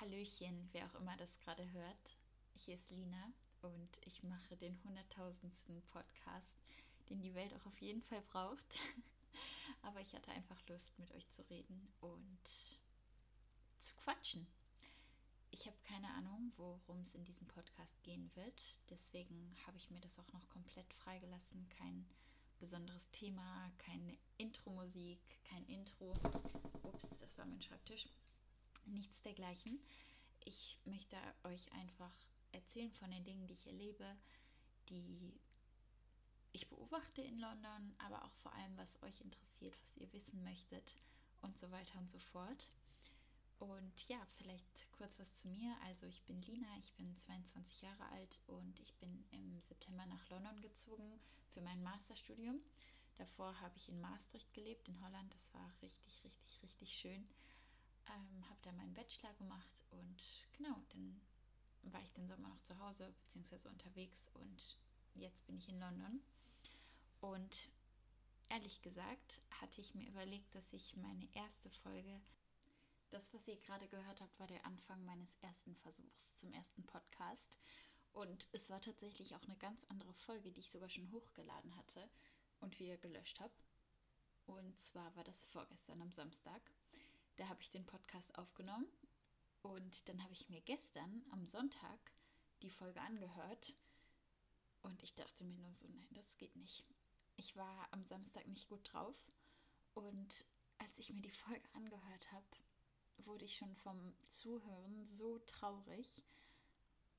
Hallöchen, wer auch immer das gerade hört. Hier ist Lina und ich mache den hunderttausendsten Podcast, den die Welt auch auf jeden Fall braucht. Aber ich hatte einfach Lust, mit euch zu reden und zu quatschen. Ich habe keine Ahnung, worum es in diesem Podcast gehen wird. Deswegen habe ich mir das auch noch komplett freigelassen. Kein besonderes Thema, keine Intro-Musik, kein Intro. Ups, das war mein Schreibtisch nichts dergleichen. Ich möchte euch einfach erzählen von den Dingen, die ich erlebe, die ich beobachte in London, aber auch vor allem, was euch interessiert, was ihr wissen möchtet und so weiter und so fort. Und ja, vielleicht kurz was zu mir. Also ich bin Lina, ich bin 22 Jahre alt und ich bin im September nach London gezogen für mein Masterstudium. Davor habe ich in Maastricht gelebt, in Holland. Das war richtig, richtig, richtig schön ähm, habe da meinen Bachelor gemacht und genau, dann war ich den Sommer noch zu Hause bzw. unterwegs und jetzt bin ich in London. Und ehrlich gesagt hatte ich mir überlegt, dass ich meine erste Folge, das, was ihr gerade gehört habt, war der Anfang meines ersten Versuchs zum ersten Podcast. Und es war tatsächlich auch eine ganz andere Folge, die ich sogar schon hochgeladen hatte und wieder gelöscht habe. Und zwar war das vorgestern am Samstag. Da habe ich den Podcast aufgenommen und dann habe ich mir gestern am Sonntag die Folge angehört und ich dachte mir nur so, nein, das geht nicht. Ich war am Samstag nicht gut drauf und als ich mir die Folge angehört habe, wurde ich schon vom Zuhören so traurig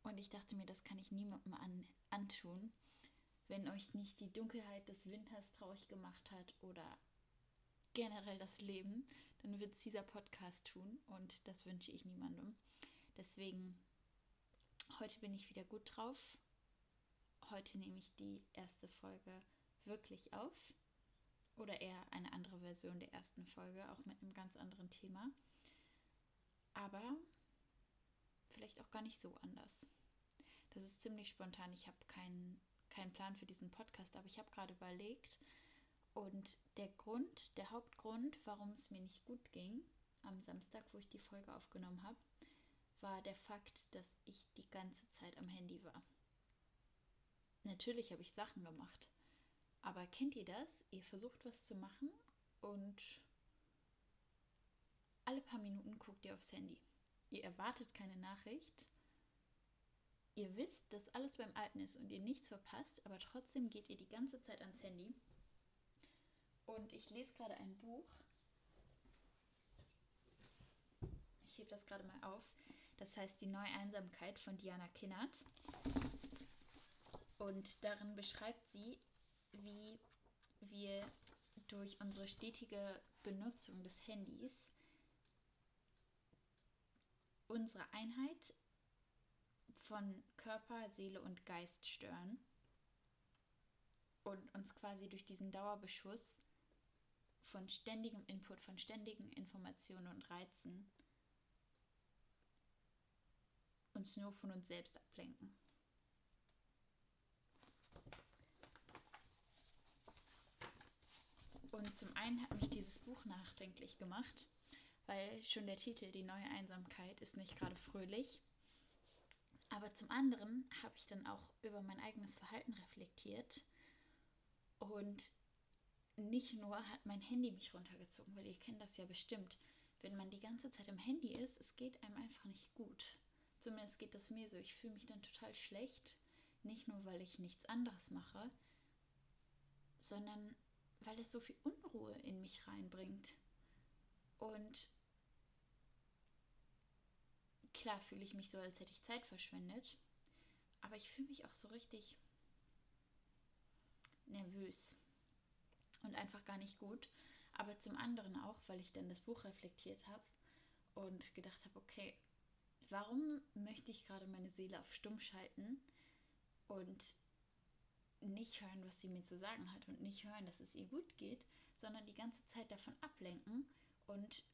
und ich dachte mir, das kann ich niemandem an, antun, wenn euch nicht die Dunkelheit des Winters traurig gemacht hat oder generell das Leben, dann wird es dieser Podcast tun und das wünsche ich niemandem. Deswegen, heute bin ich wieder gut drauf. Heute nehme ich die erste Folge wirklich auf oder eher eine andere Version der ersten Folge, auch mit einem ganz anderen Thema. Aber vielleicht auch gar nicht so anders. Das ist ziemlich spontan. Ich habe keinen keinen Plan für diesen Podcast, aber ich habe gerade überlegt, und der Grund, der Hauptgrund, warum es mir nicht gut ging am Samstag, wo ich die Folge aufgenommen habe, war der Fakt, dass ich die ganze Zeit am Handy war. Natürlich habe ich Sachen gemacht, aber kennt ihr das? Ihr versucht was zu machen und alle paar Minuten guckt ihr aufs Handy. Ihr erwartet keine Nachricht. Ihr wisst, dass alles beim Alten ist und ihr nichts verpasst, aber trotzdem geht ihr die ganze Zeit ans Handy und ich lese gerade ein Buch. Ich hebe das gerade mal auf. Das heißt Die neue Einsamkeit von Diana Kinnert. Und darin beschreibt sie, wie wir durch unsere stetige Benutzung des Handys unsere Einheit von Körper, Seele und Geist stören und uns quasi durch diesen Dauerbeschuss von ständigem Input, von ständigen Informationen und Reizen uns nur von uns selbst ablenken. Und zum einen hat mich dieses Buch nachdenklich gemacht, weil schon der Titel Die neue Einsamkeit ist nicht gerade fröhlich. Aber zum anderen habe ich dann auch über mein eigenes Verhalten reflektiert und nicht nur hat mein Handy mich runtergezogen, weil ihr kennt das ja bestimmt. Wenn man die ganze Zeit im Handy ist, es geht einem einfach nicht gut. Zumindest geht das mir so. Ich fühle mich dann total schlecht. Nicht nur, weil ich nichts anderes mache, sondern weil es so viel Unruhe in mich reinbringt. Und klar fühle ich mich so, als hätte ich Zeit verschwendet. Aber ich fühle mich auch so richtig nervös und einfach gar nicht gut. Aber zum anderen auch, weil ich dann das Buch reflektiert habe und gedacht habe, okay, warum möchte ich gerade meine Seele auf stumm schalten und nicht hören, was sie mir zu sagen hat und nicht hören, dass es ihr gut geht, sondern die ganze Zeit davon ablenken und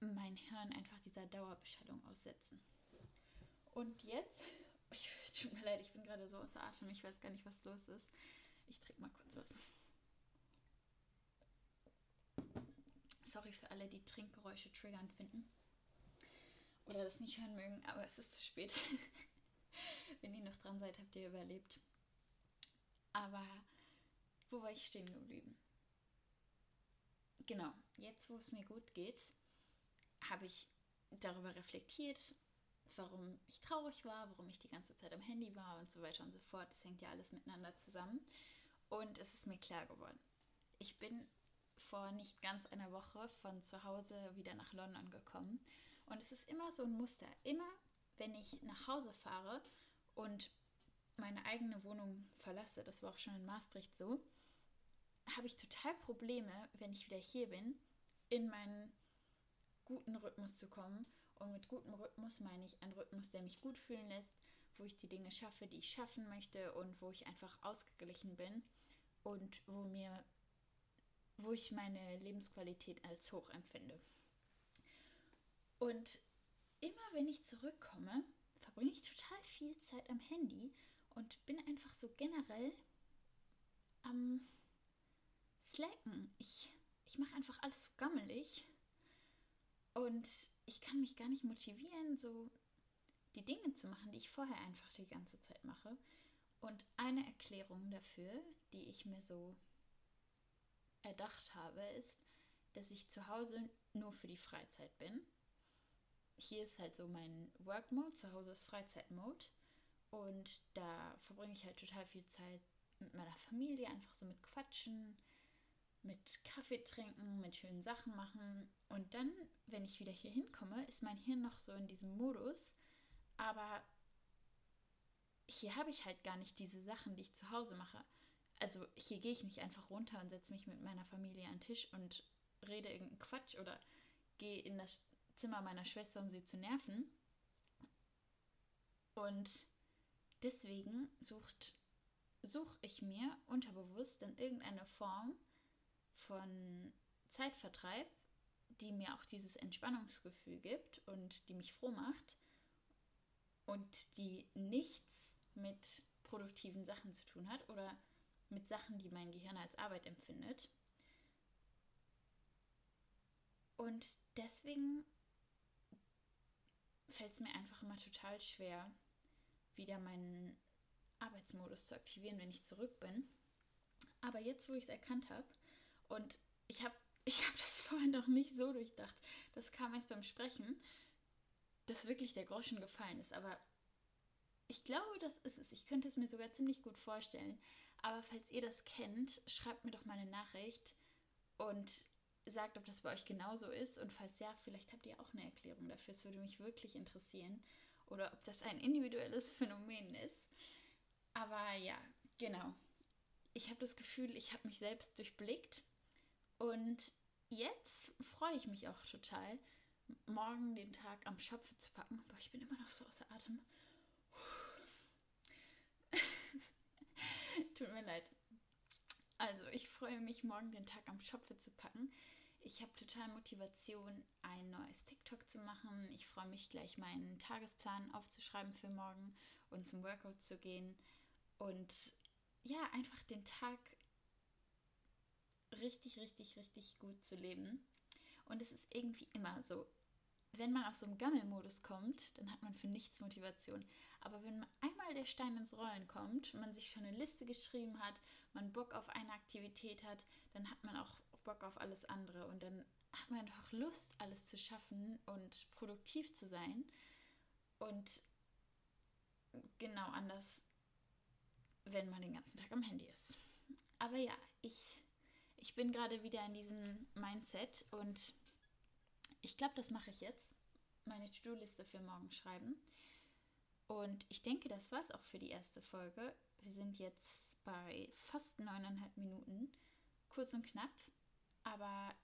mein Hirn einfach dieser Dauerbeschallung aussetzen. Und jetzt, ich, tut mir leid, ich bin gerade so außer Atem, ich weiß gar nicht, was los ist. Ich trinke mal kurz was. Sorry für alle, die Trinkgeräusche triggernd finden. Oder das nicht hören mögen, aber es ist zu spät. Wenn ihr noch dran seid, habt ihr überlebt. Aber wo war ich stehen geblieben? Genau, jetzt wo es mir gut geht, habe ich darüber reflektiert, warum ich traurig war, warum ich die ganze Zeit am Handy war und so weiter und so fort. Das hängt ja alles miteinander zusammen. Und es ist mir klar geworden. Ich bin vor nicht ganz einer Woche von zu Hause wieder nach London gekommen. Und es ist immer so ein Muster. Immer, wenn ich nach Hause fahre und meine eigene Wohnung verlasse, das war auch schon in Maastricht so, habe ich total Probleme, wenn ich wieder hier bin, in meinen guten Rhythmus zu kommen. Und mit gutem Rhythmus meine ich einen Rhythmus, der mich gut fühlen lässt, wo ich die Dinge schaffe, die ich schaffen möchte und wo ich einfach ausgeglichen bin und wo mir wo ich meine Lebensqualität als hoch empfinde. Und immer wenn ich zurückkomme, verbringe ich total viel Zeit am Handy und bin einfach so generell am Slacken. Ich, ich mache einfach alles so gammelig und ich kann mich gar nicht motivieren, so die Dinge zu machen, die ich vorher einfach die ganze Zeit mache. Und eine Erklärung dafür, die ich mir so erdacht habe, ist, dass ich zu Hause nur für die Freizeit bin. Hier ist halt so mein Work Mode, zu Hause ist Freizeit Mode. Und da verbringe ich halt total viel Zeit mit meiner Familie, einfach so mit Quatschen, mit Kaffee trinken, mit schönen Sachen machen. Und dann, wenn ich wieder hier hinkomme, ist mein Hirn noch so in diesem Modus. Aber hier habe ich halt gar nicht diese Sachen, die ich zu Hause mache also hier gehe ich nicht einfach runter und setze mich mit meiner Familie an den Tisch und rede irgendeinen Quatsch oder gehe in das Zimmer meiner Schwester, um sie zu nerven. Und deswegen sucht, suche ich mir unterbewusst in irgendeine Form von Zeitvertreib, die mir auch dieses Entspannungsgefühl gibt und die mich froh macht und die nichts mit produktiven Sachen zu tun hat oder mit Sachen, die mein Gehirn als Arbeit empfindet. Und deswegen fällt es mir einfach immer total schwer, wieder meinen Arbeitsmodus zu aktivieren, wenn ich zurück bin. Aber jetzt, wo ich es erkannt habe, und ich habe ich hab das vorhin noch nicht so durchdacht, das kam erst beim Sprechen, dass wirklich der Groschen gefallen ist. Aber ich glaube, das ist es. Ich könnte es mir sogar ziemlich gut vorstellen, aber falls ihr das kennt, schreibt mir doch mal eine Nachricht und sagt, ob das bei euch genauso ist. Und falls ja, vielleicht habt ihr auch eine Erklärung dafür. Es würde mich wirklich interessieren. Oder ob das ein individuelles Phänomen ist. Aber ja, genau. Ich habe das Gefühl, ich habe mich selbst durchblickt. Und jetzt freue ich mich auch total, morgen den Tag am Schopfe zu packen. Boah, ich bin immer noch so außer Atem. Tut mir leid. Also, ich freue mich, morgen den Tag am Schopfe zu packen. Ich habe total Motivation, ein neues TikTok zu machen. Ich freue mich gleich, meinen Tagesplan aufzuschreiben für morgen und zum Workout zu gehen. Und ja, einfach den Tag richtig, richtig, richtig gut zu leben. Und es ist irgendwie immer so wenn man aus so einem Gammelmodus kommt, dann hat man für nichts Motivation. Aber wenn der Stein ins Rollen kommt, man sich schon eine Liste geschrieben hat, man Bock auf eine Aktivität hat, dann hat man auch Bock auf alles andere und dann hat man doch Lust, alles zu schaffen und produktiv zu sein. Und genau anders, wenn man den ganzen Tag am Handy ist. Aber ja, ich, ich bin gerade wieder in diesem Mindset und ich glaube, das mache ich jetzt. Meine To-Do-Liste für morgen schreiben. Und ich denke, das war es auch für die erste Folge. Wir sind jetzt bei fast neuneinhalb Minuten. Kurz und knapp. Aber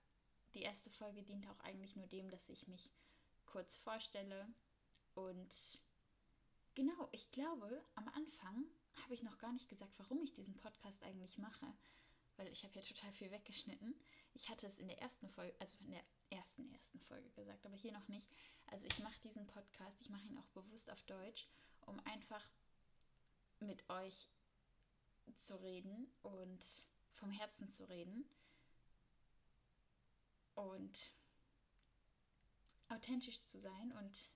die erste Folge dient auch eigentlich nur dem, dass ich mich kurz vorstelle. Und genau, ich glaube, am Anfang habe ich noch gar nicht gesagt, warum ich diesen Podcast eigentlich mache. Weil ich habe ja total viel weggeschnitten. Ich hatte es in der ersten Folge, also in der ersten, ersten Folge gesagt, aber hier noch nicht. Also ich mache diesen Podcast, ich mache ihn auch bewusst auf Deutsch, um einfach mit euch zu reden und vom Herzen zu reden und authentisch zu sein und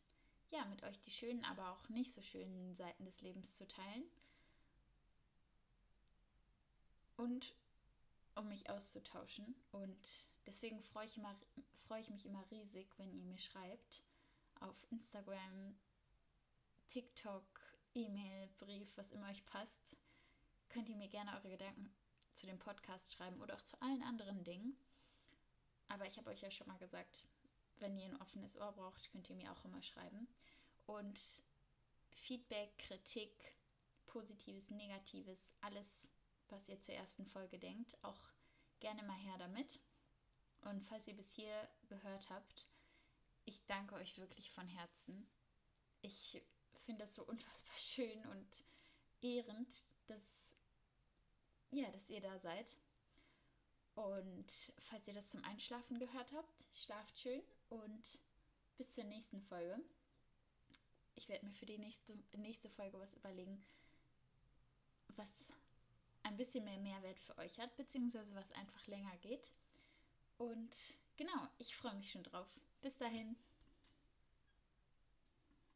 ja, mit euch die schönen, aber auch nicht so schönen Seiten des Lebens zu teilen. Und um mich auszutauschen. Und deswegen freue ich, immer, freue ich mich immer riesig, wenn ihr mir schreibt. Auf Instagram, TikTok, E-Mail, Brief, was immer euch passt. Könnt ihr mir gerne eure Gedanken zu dem Podcast schreiben oder auch zu allen anderen Dingen. Aber ich habe euch ja schon mal gesagt, wenn ihr ein offenes Ohr braucht, könnt ihr mir auch immer schreiben. Und Feedback, Kritik, Positives, Negatives, alles, was ihr zur ersten Folge denkt, auch gerne mal her damit. Und falls ihr bis hier gehört habt, ich danke euch wirklich von Herzen. Ich finde das so unfassbar schön und ehrend, dass, ja, dass ihr da seid. Und falls ihr das zum Einschlafen gehört habt, schlaft schön und bis zur nächsten Folge. Ich werde mir für die nächste, nächste Folge was überlegen, was ein bisschen mehr Mehrwert für euch hat, beziehungsweise was einfach länger geht. Und genau, ich freue mich schon drauf. Bis dahin.